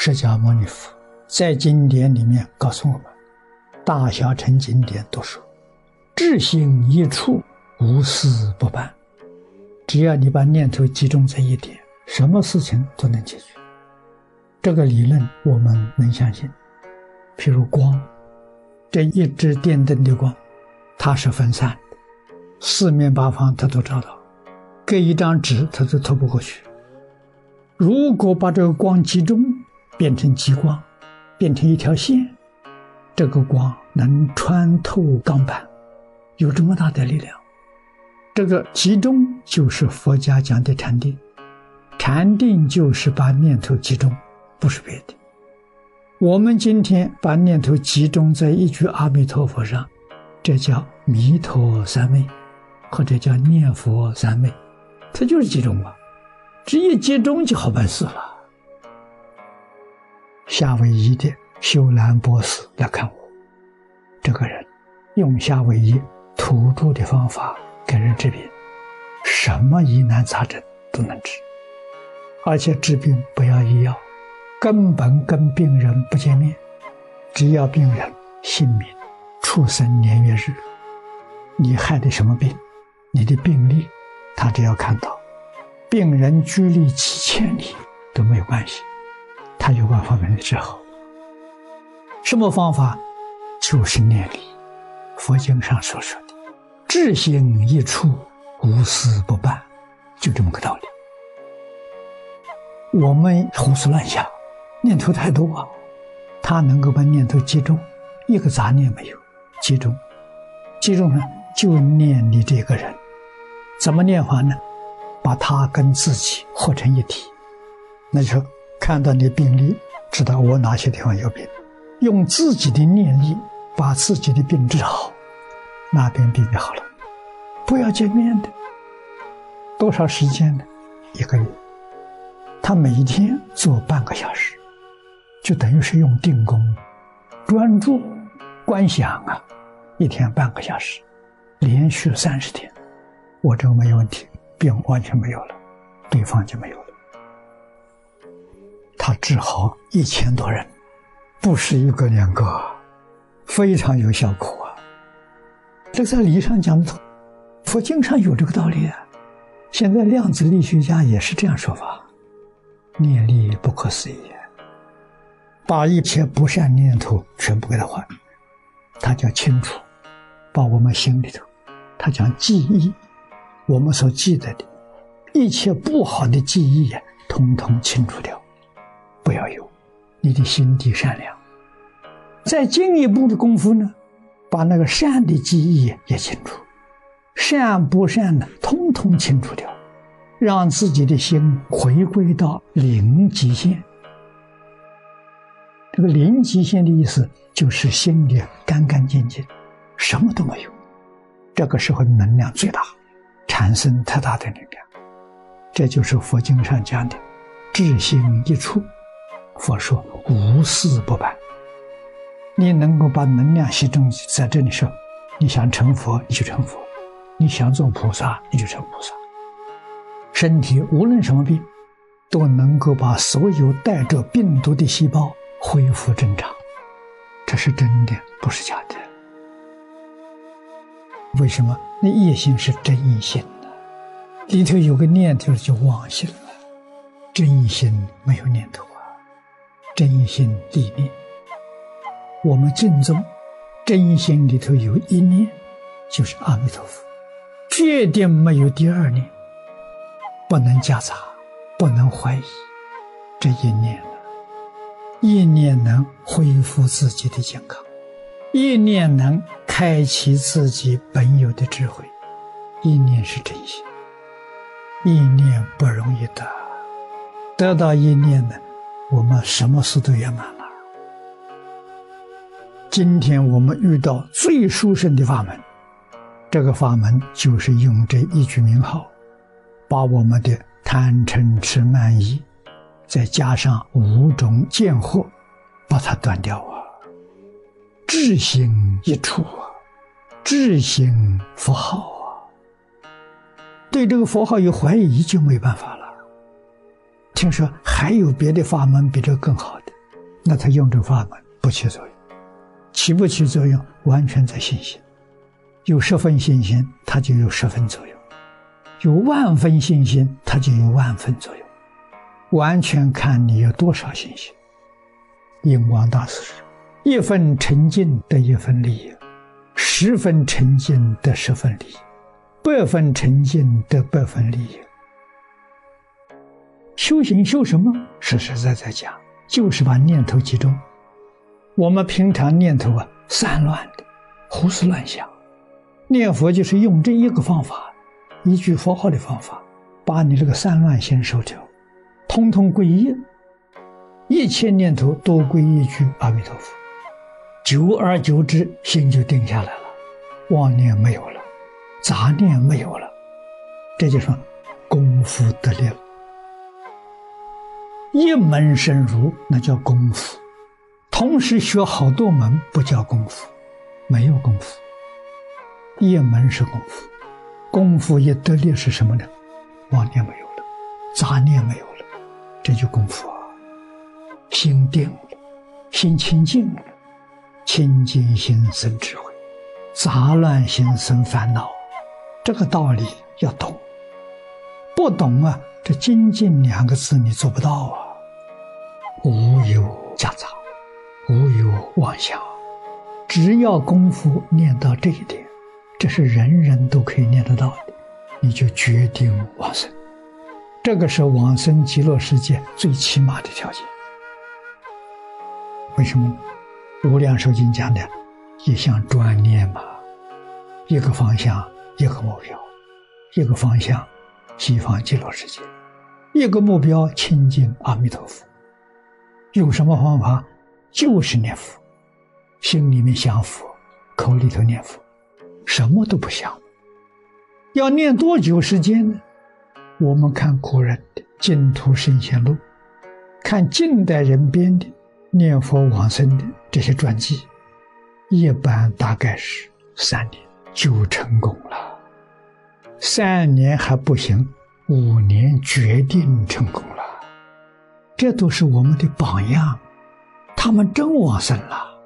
释迦牟尼佛在经典里面告诉我们，大小乘经典都说，智心一处，无事不办。只要你把念头集中在一点，什么事情都能解决。这个理论我们能相信。譬如光，这一支电灯的光，它是分散的，四面八方它都照到，隔一张纸它都透不过去。如果把这个光集中，变成极光，变成一条线，这个光能穿透钢板，有这么大的力量。这个集中就是佛家讲的禅定，禅定就是把念头集中，不是别的。我们今天把念头集中在一句阿弥陀佛上，这叫弥陀三昧，或者叫念佛三昧，它就是集中啊，只一集中就好办事了。夏威夷的修兰博士来看我，这个人用夏威夷土著的方法给人治病，什么疑难杂症都能治，而且治病不要医药，根本跟病人不见面，只要病人姓名、出生年月日，你害的什么病，你的病历，他只要看到，病人距离几千里都没有关系。他有办法把你治好，什么方法？就是念力。佛经上所说的“智心一处，无私不办”，就这么个道理。我们胡思乱想，念头太多，他能够把念头集中，一个杂念没有，集中，集中呢，就念你这个人，怎么念法呢？把他跟自己合成一体，那就。看到你病历，知道我哪些地方有病，用自己的念力把自己的病治好，那边病就好了。不要见面的，多少时间呢？一个月。他每天做半个小时，就等于是用定功，专注观想啊，一天半个小时，连续三十天，我这个没有问题，病完全没有了，对方就没有了。他治好一千多人，不是一个两个，非常有效果啊！这在理上讲的，佛经上有这个道理啊。现在量子力学家也是这样说法：念力不可思议，把一切不善念头全部给他换，他叫清除，把我们心里头，他讲记忆，我们所记得的一切不好的记忆呀，通通清除掉。不要有，你的心地善良。再进一步的功夫呢，把那个善的记忆也清除，善不善的通通清除掉，让自己的心回归到零极限。这个零极限的意思就是心里干干净净，什么都没有。这个时候能量最大，产生特大的能量。这就是佛经上讲的“智心一处”。佛说无事不办，你能够把能量集中在这里时候，你想成佛你就成佛，你想做菩萨你就成菩萨。身体无论什么病，都能够把所有带着病毒的细胞恢复正常，这是真的，不是假的。为什么？那业心是真心的，里头有个念头就妄心了，真心没有念头。真心地念，我们敬宗真心里头有一念，就是阿弥陀佛，决定没有第二念，不能夹杂，不能怀疑，这一念一念能恢复自己的健康，一念能开启自己本有的智慧，一念是真心，一念不容易得，得到一念呢？我们什么事都圆满了。今天我们遇到最殊胜的法门，这个法门就是用这一句名号，把我们的贪嗔痴慢疑，再加上五种见惑，把它断掉啊！智心一处啊，智心佛号啊，对这个佛号有怀疑就没办法了。听说还有别的法门比这更好的。那他用这法门不起作用，起不起作用完全在信心。有十分信心，它就有十分作用；有万分信心，它就有万分作用。完全看你有多少信心。印光大师说：“一分沉静得一分利益，十分沉静得十分利益，百分沉静得百分利益。”修行修什么？实实在在讲，就是把念头集中。我们平常念头啊散乱的，胡思乱想。念佛就是用这一个方法，一句佛号的方法，把你这个散乱心收掉，通通归一，一切念头都归一句阿弥陀佛，久而久之，心就定下来了，妄念没有了，杂念没有了，这就说功夫得力了。一门深入，那叫功夫；同时学好多门，不叫功夫，没有功夫。一门是功夫，功夫一得力是什么呢？妄念没有了，杂念没有了，这就功夫啊！心定了，心清净了，清净心生智慧，杂乱心生烦恼。这个道理要懂，不懂啊，这精进两个字你做不到啊！无有夹杂，无有妄想，只要功夫念到这一点。这是人人都可以念得到的，你就决定往生。这个是往生极乐世界最起码的条件。为什么？无量寿经讲的，一项专念嘛，一个方向，一个目标，一个方向，西方极乐世界，一个目标，亲近阿弥陀佛。用什么方法？就是念佛，心里面想佛，口里头念佛。什么都不想，要念多久时间呢？我们看古人的《净土圣贤录》，看近代人编的念佛往生的这些传记，一般大概是三年就成功了，三年还不行，五年决定成功了，这都是我们的榜样，他们真往生了。